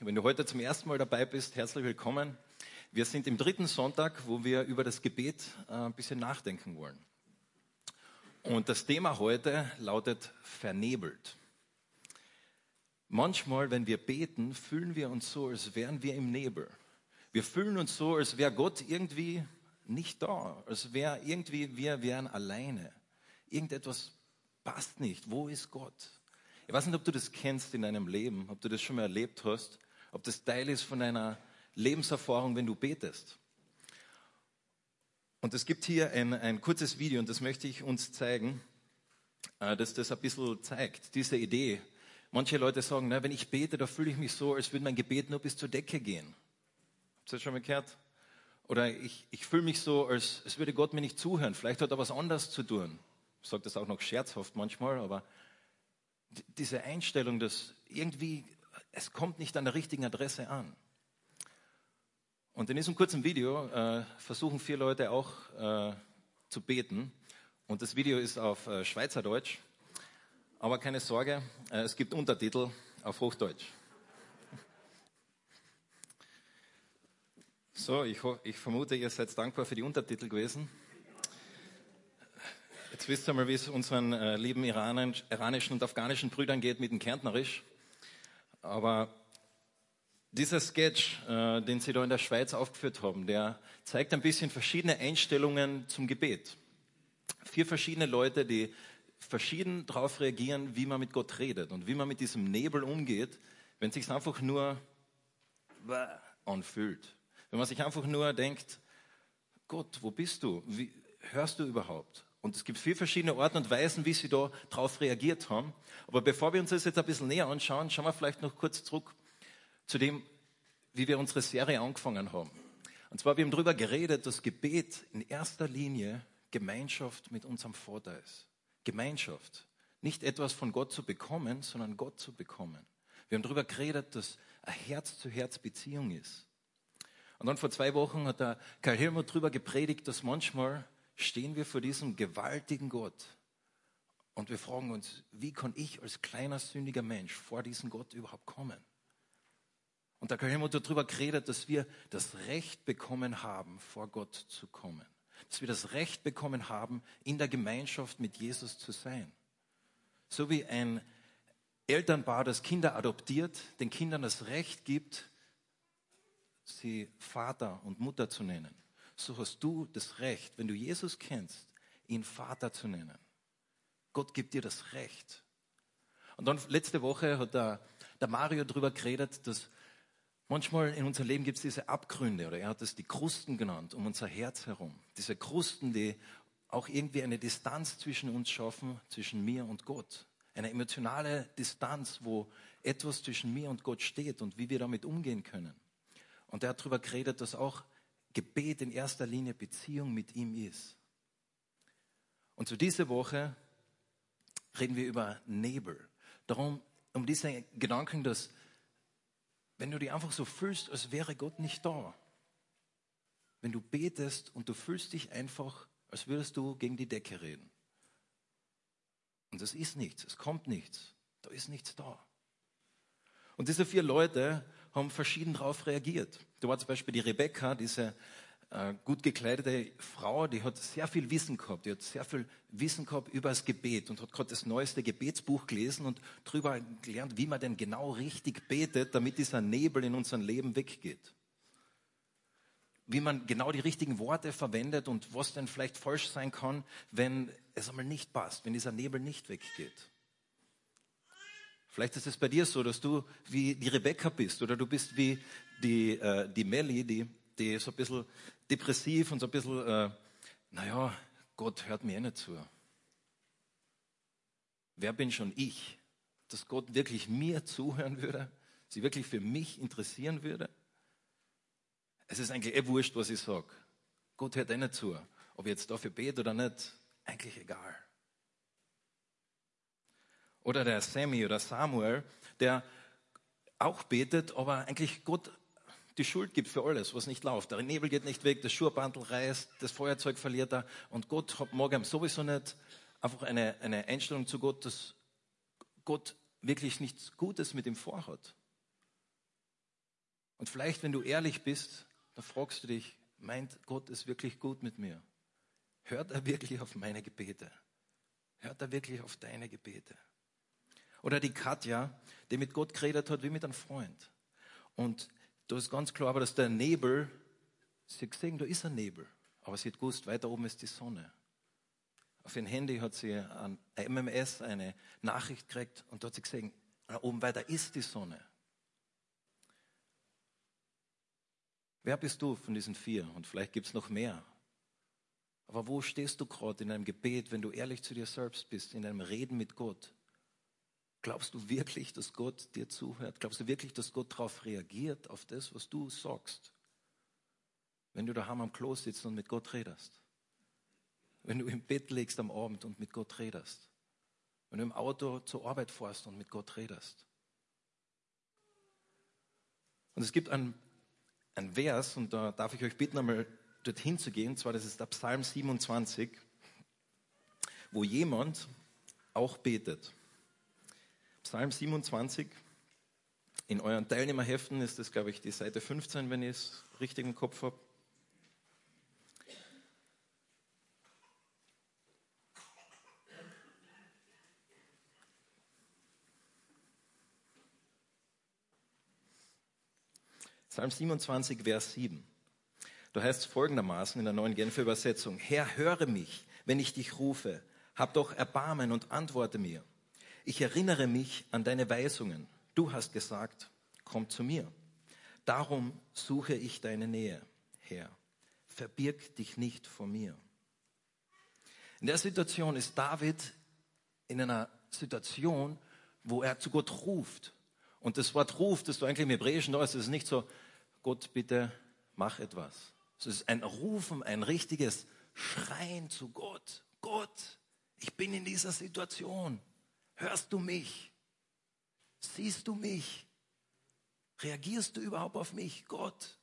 Wenn du heute zum ersten Mal dabei bist, herzlich willkommen. Wir sind im dritten Sonntag, wo wir über das Gebet äh, ein bisschen nachdenken wollen. Und das Thema heute lautet vernebelt. Manchmal, wenn wir beten, fühlen wir uns so, als wären wir im Nebel. Wir fühlen uns so, als wäre Gott irgendwie nicht da, als wäre irgendwie wir wären alleine. Irgendetwas passt nicht. Wo ist Gott? Ich weiß nicht, ob du das kennst in deinem Leben, ob du das schon mal erlebt hast, ob das Teil ist von deiner Lebenserfahrung, wenn du betest. Und es gibt hier ein, ein kurzes Video und das möchte ich uns zeigen, äh, dass das ein bisschen zeigt, diese Idee. Manche Leute sagen, na, wenn ich bete, da fühle ich mich so, als würde mein Gebet nur bis zur Decke gehen. Habt ihr das schon mal gehört? Oder ich, ich fühle mich so, als, als würde Gott mir nicht zuhören. Vielleicht hat er was anderes zu tun. Ich sage das auch noch scherzhaft manchmal, aber diese Einstellung, dass irgendwie, es kommt nicht an der richtigen Adresse an. Und in diesem kurzen Video äh, versuchen vier Leute auch äh, zu beten. Und das Video ist auf äh, Schweizerdeutsch. Aber keine Sorge, äh, es gibt Untertitel auf Hochdeutsch. So, ich, ich vermute, ihr seid dankbar für die Untertitel gewesen. Jetzt wisst ihr mal, wie es unseren äh, lieben iranischen und afghanischen Brüdern geht mit dem Kärntnerisch. Aber dieser Sketch, äh, den Sie da in der Schweiz aufgeführt haben, der zeigt ein bisschen verschiedene Einstellungen zum Gebet. Vier verschiedene Leute, die verschieden darauf reagieren, wie man mit Gott redet und wie man mit diesem Nebel umgeht, wenn es sich einfach nur anfühlt. Wenn man sich einfach nur denkt, Gott, wo bist du? Wie, hörst du überhaupt? Und es gibt vier verschiedene Arten und Weisen, wie sie da darauf reagiert haben. Aber bevor wir uns das jetzt ein bisschen näher anschauen, schauen wir vielleicht noch kurz zurück zu dem, wie wir unsere Serie angefangen haben. Und zwar, wir haben darüber geredet, dass Gebet in erster Linie Gemeinschaft mit unserem Vater ist. Gemeinschaft. Nicht etwas von Gott zu bekommen, sondern Gott zu bekommen. Wir haben darüber geredet, dass eine Herz-zu-Herz-Beziehung ist. Und dann vor zwei Wochen hat der Karl Helmut darüber gepredigt, dass manchmal stehen wir vor diesem gewaltigen Gott und wir fragen uns, wie kann ich als kleiner sündiger Mensch vor diesen Gott überhaupt kommen? Und da kann jemand darüber geredet, dass wir das Recht bekommen haben, vor Gott zu kommen. Dass wir das Recht bekommen haben, in der Gemeinschaft mit Jesus zu sein. So wie ein Elternpaar, das Kinder adoptiert, den Kindern das Recht gibt, sie Vater und Mutter zu nennen so hast du das Recht, wenn du Jesus kennst, ihn Vater zu nennen. Gott gibt dir das Recht. Und dann letzte Woche hat der, der Mario darüber geredet, dass manchmal in unserem Leben gibt es diese Abgründe, oder er hat es die Krusten genannt, um unser Herz herum. Diese Krusten, die auch irgendwie eine Distanz zwischen uns schaffen, zwischen mir und Gott. Eine emotionale Distanz, wo etwas zwischen mir und Gott steht und wie wir damit umgehen können. Und er hat darüber geredet, dass auch Gebet in erster Linie Beziehung mit ihm ist. Und zu dieser Woche reden wir über Nebel. Darum, um diesen Gedanken, dass wenn du dich einfach so fühlst, als wäre Gott nicht da. Wenn du betest und du fühlst dich einfach, als würdest du gegen die Decke reden. Und es ist nichts, es kommt nichts, da ist nichts da. Und diese vier Leute haben verschieden darauf reagiert. Da war zum Beispiel die Rebecca, diese äh, gut gekleidete Frau, die hat sehr viel Wissen gehabt, die hat sehr viel Wissen gehabt über das Gebet und hat gerade das neueste Gebetsbuch gelesen und darüber gelernt, wie man denn genau richtig betet, damit dieser Nebel in unserem Leben weggeht. Wie man genau die richtigen Worte verwendet und was denn vielleicht falsch sein kann, wenn es einmal nicht passt, wenn dieser Nebel nicht weggeht. Vielleicht ist es bei dir so, dass du wie die Rebecca bist oder du bist wie die, äh, die Melly, die, die so ein bisschen depressiv und so ein bisschen, äh, naja, Gott hört mir eh nicht zu. Wer bin schon ich, dass Gott wirklich mir zuhören würde, sie wirklich für mich interessieren würde? Es ist eigentlich eh wurscht, was ich sage. Gott hört eh nicht zu. Ob ich jetzt dafür bete oder nicht, eigentlich egal. Oder der Sammy oder Samuel, der auch betet, aber eigentlich Gott die Schuld gibt für alles, was nicht läuft. Der Nebel geht nicht weg, das Schuhbandel reißt, das Feuerzeug verliert er und Gott hat morgen sowieso nicht einfach eine, eine Einstellung zu Gott, dass Gott wirklich nichts Gutes mit ihm vorhat. Und vielleicht, wenn du ehrlich bist, dann fragst du dich, meint Gott es wirklich gut mit mir? Hört er wirklich auf meine Gebete? Hört er wirklich auf deine Gebete? Oder die Katja, die mit Gott geredet hat wie mit einem Freund. Und da ist ganz klar, aber dass der Nebel, sie gesehen, da ist ein Nebel. Aber sie hat gewusst, weiter oben ist die Sonne. Auf ihrem Handy hat sie ein MMS, eine Nachricht gekriegt und da hat sie gesehen, da oben weiter ist die Sonne. Wer bist du von diesen vier? Und vielleicht gibt es noch mehr. Aber wo stehst du gerade in deinem Gebet, wenn du ehrlich zu dir selbst bist, in deinem Reden mit Gott? Glaubst du wirklich, dass Gott dir zuhört? Glaubst du wirklich, dass Gott darauf reagiert, auf das, was du sagst? Wenn du daheim am Klo sitzt und mit Gott redest. Wenn du im Bett liegst am Abend und mit Gott redest. Wenn du im Auto zur Arbeit fährst und mit Gott redest. Und es gibt ein, ein Vers, und da darf ich euch bitten, einmal dorthin zu gehen, und zwar das ist der Psalm 27, wo jemand auch betet. Psalm 27. In euren Teilnehmerheften ist das, glaube ich, die Seite 15, wenn ich es richtig im Kopf habe. Psalm 27, Vers 7. Da heißt es folgendermaßen in der neuen Genfer Übersetzung, Herr, höre mich, wenn ich dich rufe, hab doch Erbarmen und antworte mir. Ich erinnere mich an deine Weisungen. Du hast gesagt, komm zu mir. Darum suche ich deine Nähe, Herr. Verbirg dich nicht vor mir. In der Situation ist David in einer Situation, wo er zu Gott ruft. Und das Wort ruft, das du eigentlich im Hebräischen da ist, ist nicht so, Gott, bitte mach etwas. Es ist ein Rufen, ein richtiges Schreien zu Gott. Gott, ich bin in dieser Situation. Hörst du mich? Siehst du mich? Reagierst du überhaupt auf mich, Gott?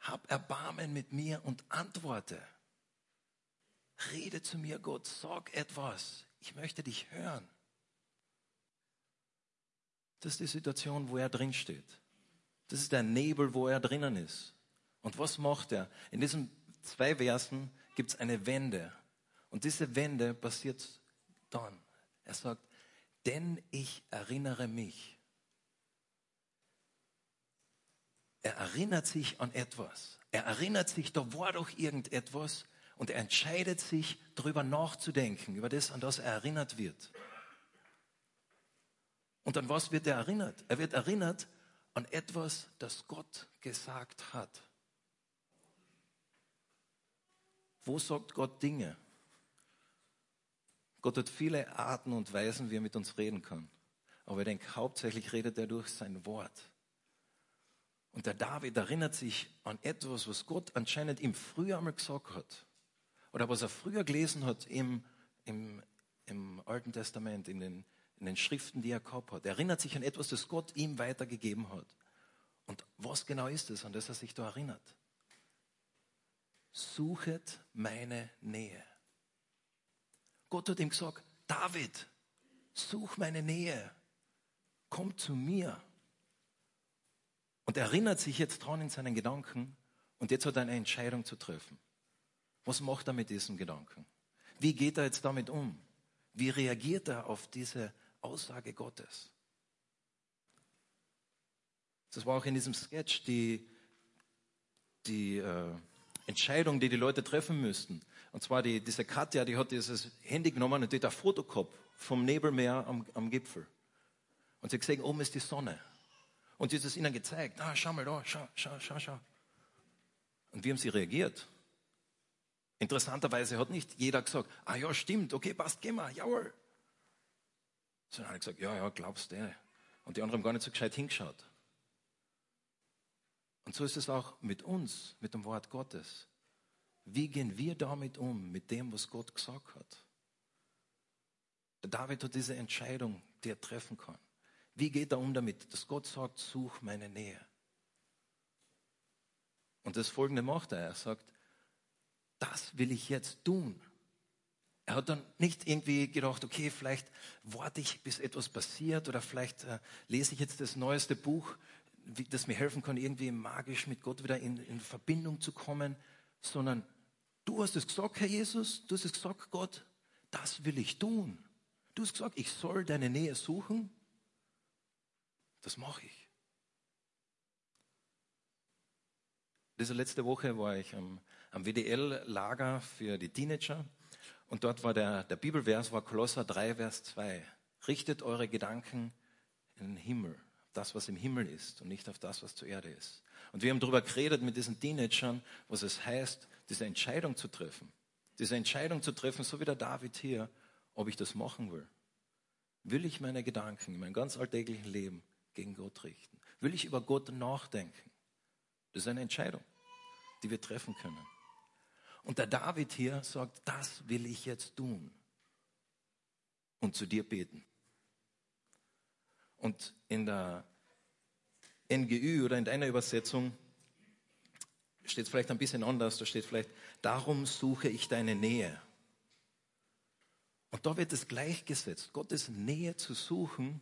Hab Erbarmen mit mir und antworte. Rede zu mir, Gott, sag etwas. Ich möchte dich hören. Das ist die Situation, wo er drin steht. Das ist der Nebel, wo er drinnen ist. Und was macht er? In diesen zwei Versen gibt es eine Wende. Und diese Wende passiert dann. Er sagt, denn ich erinnere mich. Er erinnert sich an etwas. Er erinnert sich, da war doch irgendetwas und er entscheidet sich, darüber nachzudenken, über das, an das er erinnert wird. Und an was wird er erinnert? Er wird erinnert an etwas, das Gott gesagt hat. Wo sagt Gott Dinge? Gott hat viele Arten und Weisen, wie er mit uns reden kann. Aber ich denke, hauptsächlich redet er durch sein Wort. Und der David erinnert sich an etwas, was Gott anscheinend ihm früher einmal gesagt hat. Oder was er früher gelesen hat im, im, im Alten Testament, in den, in den Schriften, die er gehabt hat. Er erinnert sich an etwas, das Gott ihm weitergegeben hat. Und was genau ist es, an das er sich da erinnert? Suchet meine Nähe. Gott hat ihm gesagt, David, such meine Nähe, komm zu mir. Und er erinnert sich jetzt dran in seinen Gedanken und jetzt hat er eine Entscheidung zu treffen. Was macht er mit diesem Gedanken? Wie geht er jetzt damit um? Wie reagiert er auf diese Aussage Gottes? Das war auch in diesem Sketch die, die äh, Entscheidung, die die Leute treffen müssten. Und zwar die, diese Katja, die hat dieses Handy genommen und die hat ein Foto gehabt vom Nebelmeer am, am Gipfel. Und sie hat gesehen, oben ist die Sonne. Und sie hat es ihnen gezeigt. Ah, schau mal da, schau, schau, schau, schau. Und wie haben sie reagiert? Interessanterweise hat nicht jeder gesagt, ah ja, stimmt, okay, passt, geh mal, jawohl. Sondern alle gesagt, ja, ja, glaubst du. Und die anderen haben gar nicht so gescheit hingeschaut. Und so ist es auch mit uns, mit dem Wort Gottes. Wie gehen wir damit um, mit dem, was Gott gesagt hat? Der David hat diese Entscheidung, die er treffen kann. Wie geht er um damit, dass Gott sagt, such meine Nähe? Und das Folgende macht er. Er sagt, das will ich jetzt tun. Er hat dann nicht irgendwie gedacht, okay, vielleicht warte ich, bis etwas passiert oder vielleicht äh, lese ich jetzt das neueste Buch das mir helfen kann, irgendwie magisch mit Gott wieder in, in Verbindung zu kommen, sondern du hast es gesagt, Herr Jesus, du hast es gesagt, Gott, das will ich tun. Du hast gesagt, ich soll deine Nähe suchen. Das mache ich. Diese letzte Woche war ich am, am WDL-Lager für die Teenager und dort war der, der Bibelvers, war Kolosser 3, Vers 2. Richtet eure Gedanken in den Himmel, das, was im Himmel ist und nicht auf das, was zur Erde ist. Und wir haben darüber geredet mit diesen Teenagern, was es heißt, diese Entscheidung zu treffen. Diese Entscheidung zu treffen, so wie der David hier, ob ich das machen will. Will ich meine Gedanken in meinem ganz alltäglichen Leben gegen Gott richten? Will ich über Gott nachdenken? Das ist eine Entscheidung, die wir treffen können. Und der David hier sagt, das will ich jetzt tun und zu dir beten. Und in der NGÜ oder in deiner Übersetzung steht es vielleicht ein bisschen anders. Da steht vielleicht, darum suche ich deine Nähe. Und da wird es gleichgesetzt. Gottes Nähe zu suchen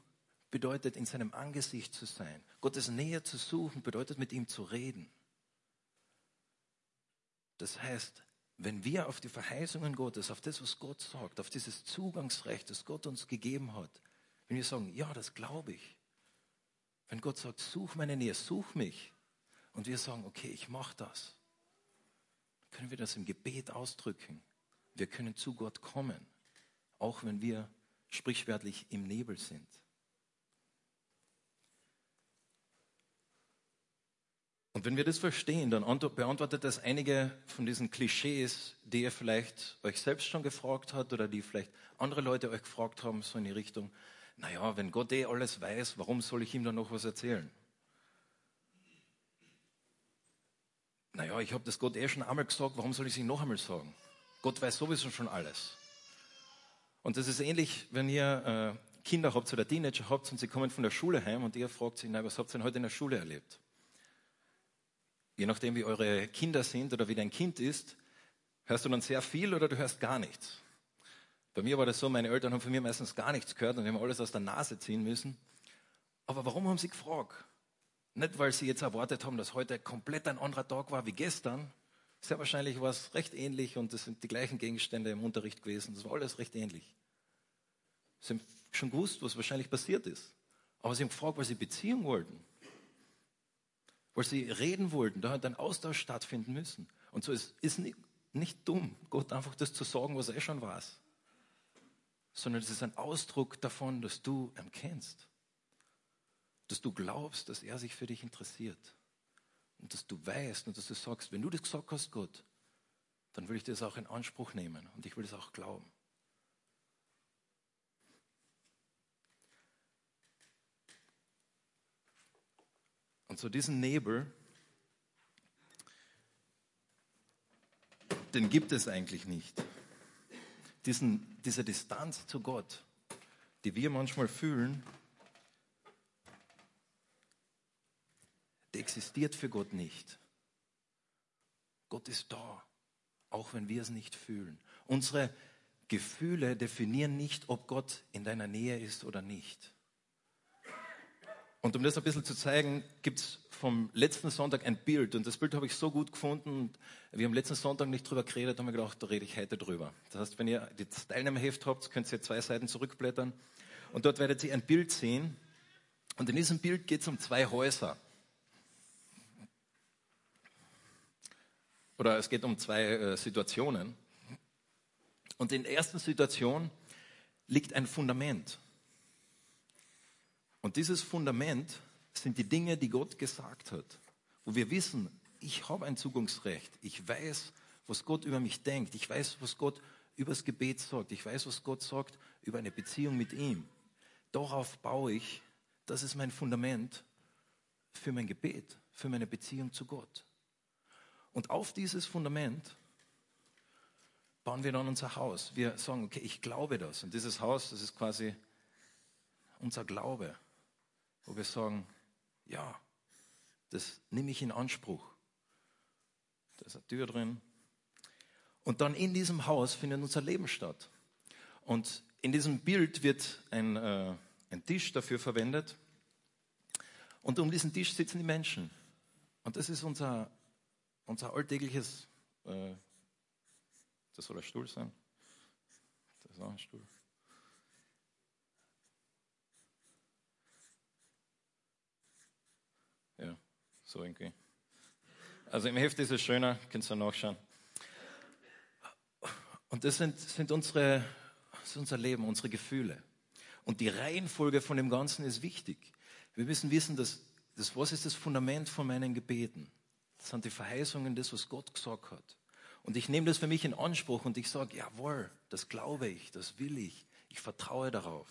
bedeutet, in seinem Angesicht zu sein. Gottes Nähe zu suchen bedeutet, mit ihm zu reden. Das heißt, wenn wir auf die Verheißungen Gottes, auf das, was Gott sagt, auf dieses Zugangsrecht, das Gott uns gegeben hat, wenn wir sagen, ja, das glaube ich. Wenn Gott sagt, such meine Nähe, such mich. Und wir sagen, okay, ich mache das. Können wir das im Gebet ausdrücken. Wir können zu Gott kommen, auch wenn wir sprichwörtlich im Nebel sind. Und wenn wir das verstehen, dann beantwortet das einige von diesen Klischees, die ihr vielleicht euch selbst schon gefragt habt oder die vielleicht andere Leute euch gefragt haben, so in die Richtung, naja, wenn Gott eh alles weiß, warum soll ich ihm dann noch was erzählen? Naja, ich habe das Gott eh schon einmal gesagt, warum soll ich es ihm noch einmal sagen? Gott weiß sowieso schon alles. Und das ist ähnlich, wenn ihr äh, Kinder habt oder Teenager habt und sie kommen von der Schule heim und ihr fragt sie, was habt ihr denn heute in der Schule erlebt? je nachdem, wie eure Kinder sind oder wie dein Kind ist, hörst du dann sehr viel oder du hörst gar nichts. Bei mir war das so, meine Eltern haben von mir meistens gar nichts gehört und haben alles aus der Nase ziehen müssen. Aber warum haben sie gefragt? Nicht, weil sie jetzt erwartet haben, dass heute komplett ein anderer Tag war wie gestern. Sehr wahrscheinlich war es recht ähnlich und es sind die gleichen Gegenstände im Unterricht gewesen. Das war alles recht ähnlich. Sie haben schon gewusst, was wahrscheinlich passiert ist. Aber sie haben gefragt, weil sie Beziehung wollten weil sie reden wollten. Da hat ein Austausch stattfinden müssen. Und so ist es nicht, nicht dumm, Gott einfach das zu sagen, was er schon weiß, sondern es ist ein Ausdruck davon, dass du ihn kennst, dass du glaubst, dass er sich für dich interessiert und dass du weißt und dass du sagst, wenn du das gesagt hast, Gott, dann will ich das auch in Anspruch nehmen und ich will das auch glauben. Und so diesen Nebel, den gibt es eigentlich nicht. Diesen, diese Distanz zu Gott, die wir manchmal fühlen, die existiert für Gott nicht. Gott ist da, auch wenn wir es nicht fühlen. Unsere Gefühle definieren nicht, ob Gott in deiner Nähe ist oder nicht. Und um das ein bisschen zu zeigen, gibt es vom letzten Sonntag ein Bild. Und das Bild habe ich so gut gefunden. Wir haben letzten Sonntag nicht drüber geredet, haben wir gedacht, da rede ich heute drüber. Das heißt, wenn ihr das Teilnehmerheft habt, könnt ihr zwei Seiten zurückblättern. Und dort werdet ihr ein Bild sehen. Und in diesem Bild geht es um zwei Häuser. Oder es geht um zwei äh, Situationen. Und in der ersten Situation liegt ein Fundament. Und dieses Fundament sind die Dinge, die Gott gesagt hat, wo wir wissen, ich habe ein Zugangsrecht, ich weiß, was Gott über mich denkt, ich weiß, was Gott über das Gebet sagt, ich weiß, was Gott sagt über eine Beziehung mit ihm. Darauf baue ich, das ist mein Fundament für mein Gebet, für meine Beziehung zu Gott. Und auf dieses Fundament bauen wir dann unser Haus. Wir sagen, okay, ich glaube das. Und dieses Haus, das ist quasi unser Glaube wo wir sagen, ja, das nehme ich in Anspruch. Da ist eine Tür drin. Und dann in diesem Haus findet unser Leben statt. Und in diesem Bild wird ein, äh, ein Tisch dafür verwendet. Und um diesen Tisch sitzen die Menschen. Und das ist unser, unser alltägliches, äh, das soll ein Stuhl sein. Das ist auch ein Stuhl. Ja, so irgendwie. Also im Heft ist es schöner, könnt ihr nachschauen. Und das sind, sind unsere, das ist unser Leben, unsere Gefühle. Und die Reihenfolge von dem Ganzen ist wichtig. Wir müssen wissen, dass, dass was ist das Fundament von meinen Gebeten? Das sind die Verheißungen, das, was Gott gesagt hat. Und ich nehme das für mich in Anspruch und ich sage, jawohl, das glaube ich, das will ich, ich vertraue darauf.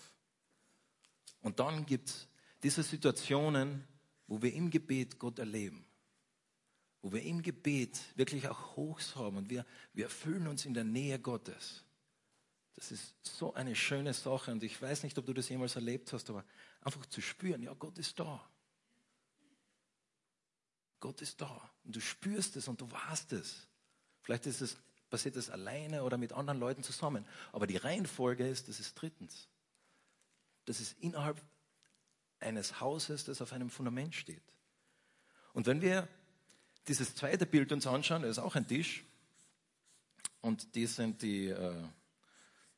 Und dann gibt es diese Situationen, wo wir im Gebet Gott erleben wo wir im Gebet wirklich auch Hochs haben und wir, wir fühlen uns in der Nähe Gottes. Das ist so eine schöne Sache und ich weiß nicht, ob du das jemals erlebt hast, aber einfach zu spüren, ja, Gott ist da. Gott ist da und du spürst es und du warst es. Vielleicht ist es, passiert es alleine oder mit anderen Leuten zusammen. Aber die Reihenfolge ist, das ist drittens. Das ist innerhalb eines Hauses, das auf einem Fundament steht. Und wenn wir dieses zweite Bild uns anschauen, das ist auch ein Tisch. Und die sind die, äh,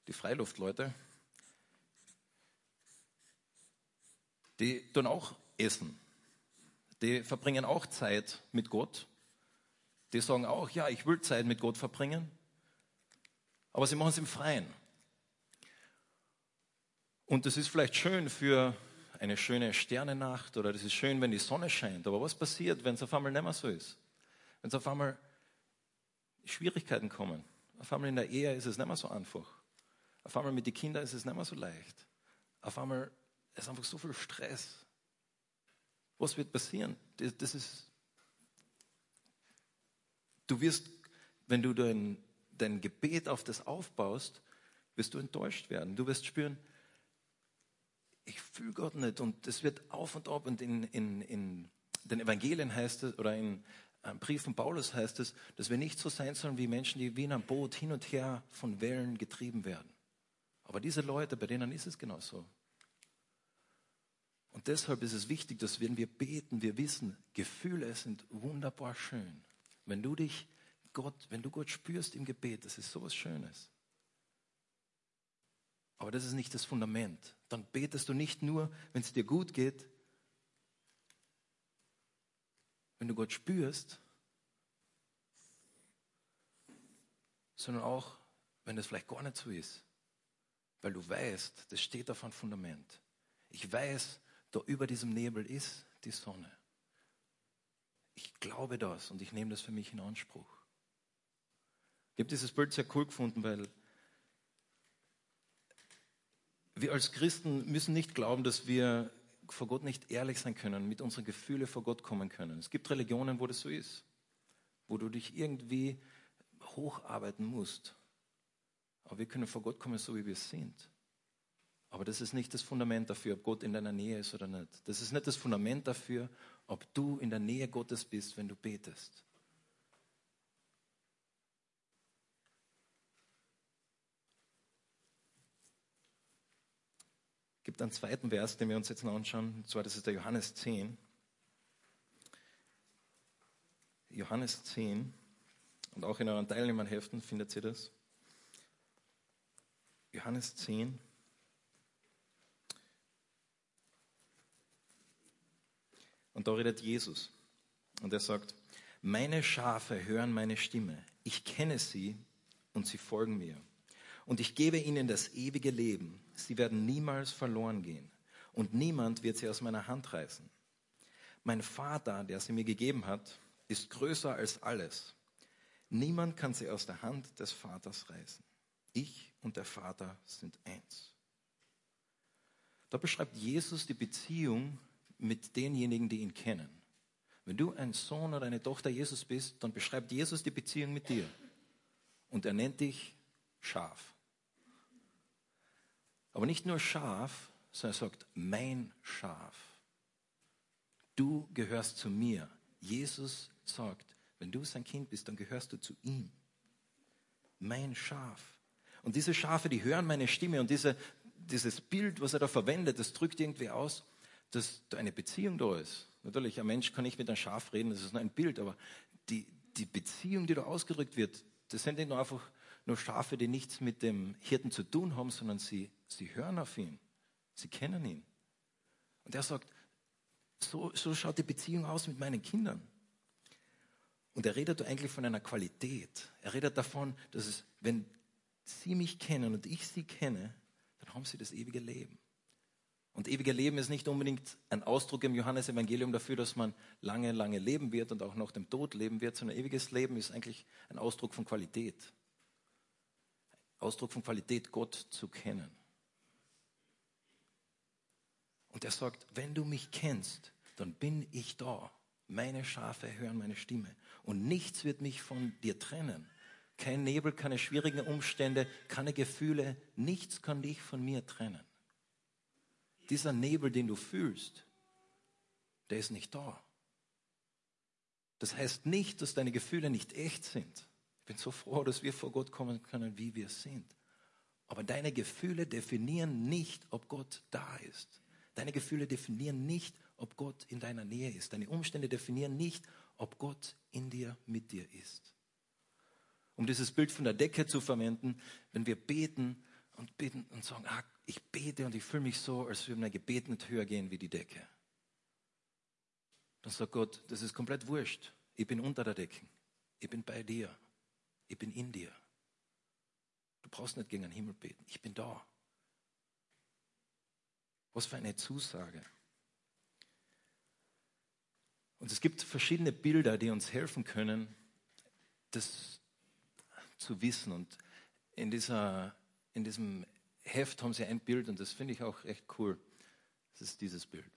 die Freiluftleute. Die tun auch Essen. Die verbringen auch Zeit mit Gott. Die sagen auch, ja, ich will Zeit mit Gott verbringen. Aber sie machen es im Freien. Und das ist vielleicht schön für eine schöne Sternennacht oder das ist schön, wenn die Sonne scheint. Aber was passiert, wenn es auf einmal nicht mehr so ist? Wenn es auf einmal Schwierigkeiten kommen. Auf einmal in der Ehe ist es nicht mehr so einfach. Auf einmal mit den Kindern ist es nicht mehr so leicht. Auf einmal ist einfach so viel Stress. Was wird passieren? Das, das ist, du wirst, wenn du dein, dein Gebet auf das aufbaust, wirst du enttäuscht werden. Du wirst spüren, ich fühle Gott nicht und es wird auf und ab und in, in, in den Evangelien heißt es oder in einem Brief von Paulus heißt es, dass wir nicht so sein sollen wie Menschen, die wie in einem Boot hin und her von Wellen getrieben werden. Aber diese Leute, bei denen ist es genauso. Und deshalb ist es wichtig, dass wenn wir beten, wir wissen, Gefühle sind wunderbar schön. Wenn du dich Gott, wenn du Gott spürst im Gebet, das ist sowas Schönes. Aber das ist nicht das Fundament. Dann betest du nicht nur, wenn es dir gut geht, wenn du Gott spürst, sondern auch, wenn es vielleicht gar nicht so ist. Weil du weißt, das steht auf einem Fundament. Ich weiß, da über diesem Nebel ist die Sonne. Ich glaube das und ich nehme das für mich in Anspruch. Ich habe dieses Bild sehr cool gefunden, weil wir als Christen müssen nicht glauben, dass wir vor Gott nicht ehrlich sein können, mit unseren Gefühlen vor Gott kommen können. Es gibt Religionen, wo das so ist, wo du dich irgendwie hocharbeiten musst. Aber wir können vor Gott kommen, so wie wir sind. Aber das ist nicht das Fundament dafür, ob Gott in deiner Nähe ist oder nicht. Das ist nicht das Fundament dafür, ob du in der Nähe Gottes bist, wenn du betest. Gibt einen zweiten Vers, den wir uns jetzt noch anschauen, und zwar das ist der Johannes 10. Johannes 10, und auch in euren Teilnehmerheften findet ihr das. Johannes 10. Und da redet Jesus. Und er sagt, meine Schafe hören meine Stimme. Ich kenne sie und sie folgen mir und ich gebe ihnen das ewige Leben. Sie werden niemals verloren gehen und niemand wird sie aus meiner Hand reißen. Mein Vater, der sie mir gegeben hat, ist größer als alles. Niemand kann sie aus der Hand des Vaters reißen. Ich und der Vater sind eins. Da beschreibt Jesus die Beziehung mit denjenigen, die ihn kennen. Wenn du ein Sohn oder eine Tochter Jesus bist, dann beschreibt Jesus die Beziehung mit dir. Und er nennt dich Schaf. Aber nicht nur Schaf, sondern er sagt, mein Schaf. Du gehörst zu mir. Jesus sagt, wenn du sein Kind bist, dann gehörst du zu ihm. Mein Schaf. Und diese Schafe, die hören meine Stimme und diese, dieses Bild, was er da verwendet, das drückt irgendwie aus, dass da eine Beziehung da ist. Natürlich, ein Mensch kann nicht mit einem Schaf reden, das ist nur ein Bild, aber die, die Beziehung, die da ausgedrückt wird, das sind nicht nur einfach nur Schafe, die nichts mit dem Hirten zu tun haben, sondern sie, sie hören auf ihn. Sie kennen ihn. Und er sagt, so, so schaut die Beziehung aus mit meinen Kindern. Und er redet eigentlich von einer Qualität. Er redet davon, dass es, wenn sie mich kennen und ich sie kenne, dann haben sie das ewige Leben. Und ewige Leben ist nicht unbedingt ein Ausdruck im Johannesevangelium dafür, dass man lange, lange leben wird und auch nach dem Tod leben wird, sondern ewiges Leben ist eigentlich ein Ausdruck von Qualität. Ausdruck von Qualität, Gott zu kennen. Und er sagt, wenn du mich kennst, dann bin ich da. Meine Schafe hören meine Stimme. Und nichts wird mich von dir trennen. Kein Nebel, keine schwierigen Umstände, keine Gefühle, nichts kann dich von mir trennen. Dieser Nebel, den du fühlst, der ist nicht da. Das heißt nicht, dass deine Gefühle nicht echt sind. Ich bin so froh, dass wir vor Gott kommen können, wie wir sind. Aber deine Gefühle definieren nicht, ob Gott da ist. Deine Gefühle definieren nicht, ob Gott in deiner Nähe ist. Deine Umstände definieren nicht, ob Gott in dir, mit dir ist. Um dieses Bild von der Decke zu verwenden, wenn wir beten und beten und sagen, ah, ich bete und ich fühle mich so, als würde mein Gebet nicht höher gehen wie die Decke. Dann sagt Gott, das ist komplett wurscht. Ich bin unter der Decke. Ich bin bei dir. Ich bin in dir. Du brauchst nicht gegen den Himmel beten. Ich bin da. Was für eine Zusage. Und es gibt verschiedene Bilder, die uns helfen können, das zu wissen. Und in, dieser, in diesem Heft haben sie ein Bild und das finde ich auch echt cool. Das ist dieses Bild.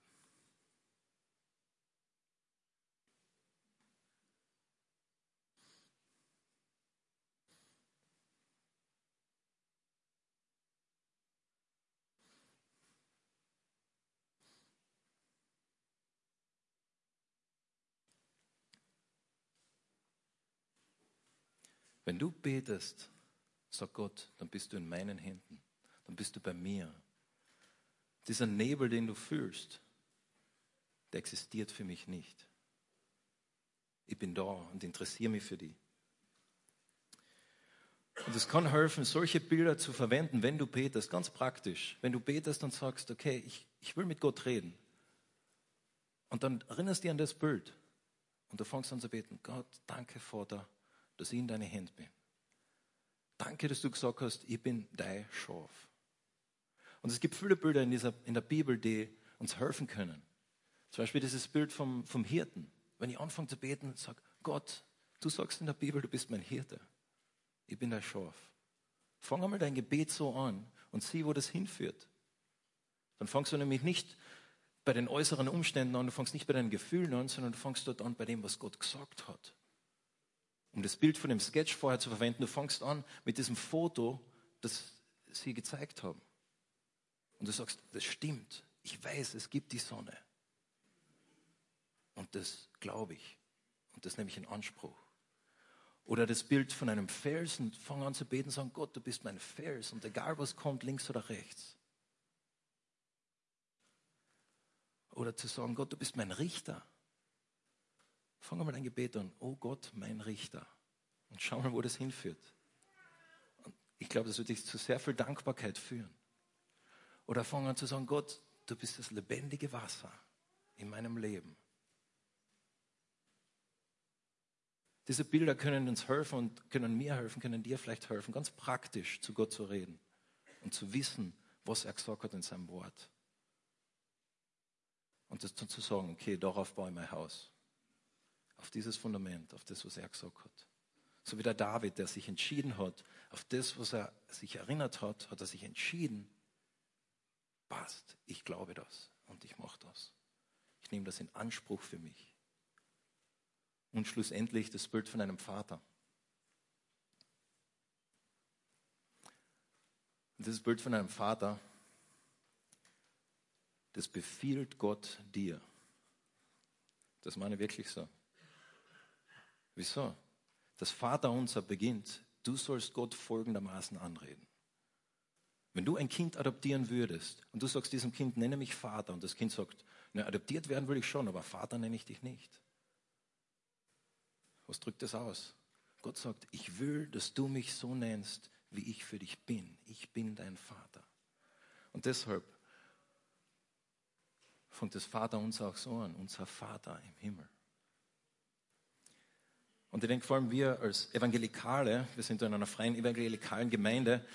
Du betest, sagt Gott, dann bist du in meinen Händen, dann bist du bei mir. Dieser Nebel, den du fühlst, der existiert für mich nicht. Ich bin da und interessiere mich für die. Und es kann helfen, solche Bilder zu verwenden, wenn du betest, ganz praktisch. Wenn du betest und sagst, okay, ich, ich will mit Gott reden. Und dann erinnerst du dich an das Bild. Und du fängst an zu beten, Gott, danke, Vater, dass ich in deine Hände bin. Danke, dass du gesagt hast, ich bin dein Schaf. Und es gibt viele Bilder in, dieser, in der Bibel, die uns helfen können. Zum Beispiel dieses Bild vom, vom Hirten. Wenn ich anfange zu beten und sage, Gott, du sagst in der Bibel, du bist mein Hirte. Ich bin dein Schaf. Fang einmal dein Gebet so an und sieh, wo das hinführt. Dann fangst du nämlich nicht bei den äußeren Umständen an, du fangst nicht bei deinen Gefühlen an, sondern du fangst dort an bei dem, was Gott gesagt hat. Um das Bild von dem Sketch vorher zu verwenden, du fängst an mit diesem Foto, das sie gezeigt haben. Und du sagst, das stimmt. Ich weiß, es gibt die Sonne. Und das glaube ich. Und das nehme ich in Anspruch. Oder das Bild von einem Felsen, fang an zu beten sagen, Gott, du bist mein Fels und egal was kommt, links oder rechts. Oder zu sagen, Gott, du bist mein Richter. Fang mal ein Gebet an. Oh Gott, mein Richter. Und schau mal, wo das hinführt. Und ich glaube, das wird dich zu sehr viel Dankbarkeit führen. Oder fang an zu sagen, Gott, du bist das lebendige Wasser in meinem Leben. Diese Bilder können uns helfen und können mir helfen, können dir vielleicht helfen, ganz praktisch zu Gott zu reden und zu wissen, was er gesagt hat in seinem Wort. Und das zu sagen, okay, darauf baue ich mein Haus auf dieses Fundament, auf das, was er gesagt hat. So wie der David, der sich entschieden hat, auf das, was er sich erinnert hat, hat er sich entschieden, passt, ich glaube das und ich mache das. Ich nehme das in Anspruch für mich. Und schlussendlich das Bild von einem Vater. Und dieses Bild von einem Vater, das befiehlt Gott dir. Das meine ich wirklich so. Wieso? Das Vaterunser beginnt, du sollst Gott folgendermaßen anreden. Wenn du ein Kind adoptieren würdest und du sagst diesem Kind, nenne mich Vater, und das Kind sagt, Na, adoptiert werden will ich schon, aber Vater nenne ich dich nicht. Was drückt das aus? Gott sagt, ich will, dass du mich so nennst, wie ich für dich bin. Ich bin dein Vater. Und deshalb fängt das Vater uns auch so an, unser Vater im Himmel. Und ich denke vor allem wir als Evangelikale, wir sind in einer freien evangelikalen Gemeinde,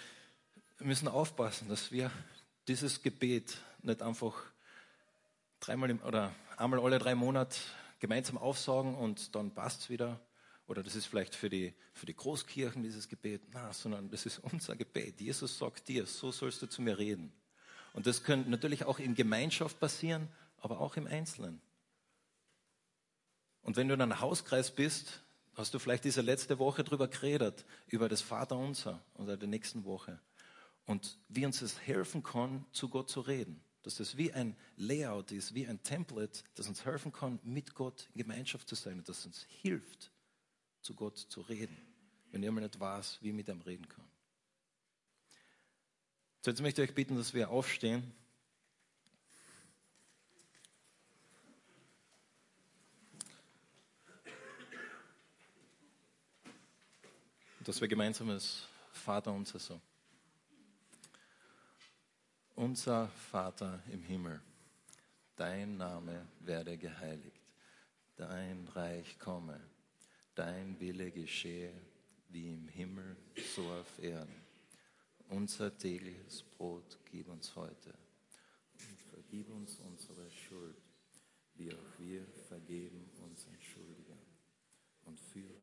müssen aufpassen, dass wir dieses Gebet nicht einfach dreimal im, oder einmal alle drei Monate gemeinsam aufsagen und dann passt es wieder. Oder das ist vielleicht für die, für die Großkirchen dieses Gebet. Na, sondern das ist unser Gebet. Jesus sagt dir, so sollst du zu mir reden. Und das könnte natürlich auch in Gemeinschaft passieren, aber auch im Einzelnen. Und wenn du in einem Hauskreis bist, hast du vielleicht diese letzte Woche drüber geredet, über das Vaterunser oder der nächsten Woche. Und wie uns es helfen kann, zu Gott zu reden. Dass das wie ein Layout ist, wie ein Template, das uns helfen kann, mit Gott in Gemeinschaft zu sein und das uns hilft, zu Gott zu reden, wenn jemand nicht weiß, wie mit ihm reden kann. So, jetzt möchte ich euch bitten, dass wir aufstehen. Dass wir gemeinsam das Vater unser so. Unser Vater im Himmel, dein Name werde geheiligt, dein Reich komme, dein Wille geschehe, wie im Himmel, so auf Erden. Unser tägliches Brot gib uns heute und vergib uns unsere Schuld, wie auch wir vergeben unseren Schuldigern. Und führe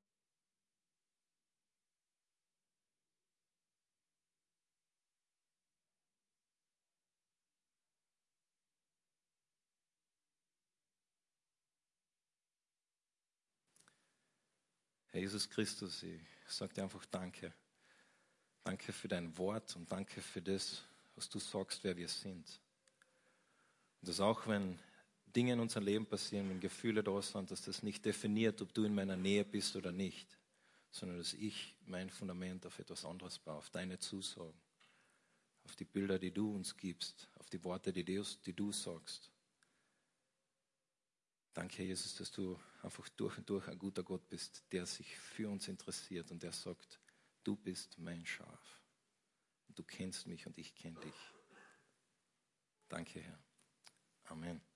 Herr Jesus Christus, ich sage dir einfach Danke. Danke für dein Wort und danke für das, was du sagst, wer wir sind. Und dass auch wenn Dinge in unserem Leben passieren, wenn Gefühle da sind, dass das nicht definiert, ob du in meiner Nähe bist oder nicht, sondern dass ich mein Fundament auf etwas anderes baue, auf deine Zusagen, auf die Bilder, die du uns gibst, auf die Worte, die du, die du sagst. Danke, Jesus, dass du einfach durch und durch ein guter Gott bist, der sich für uns interessiert und der sagt, du bist mein Schaf. Du kennst mich und ich kenne dich. Danke, Herr. Amen.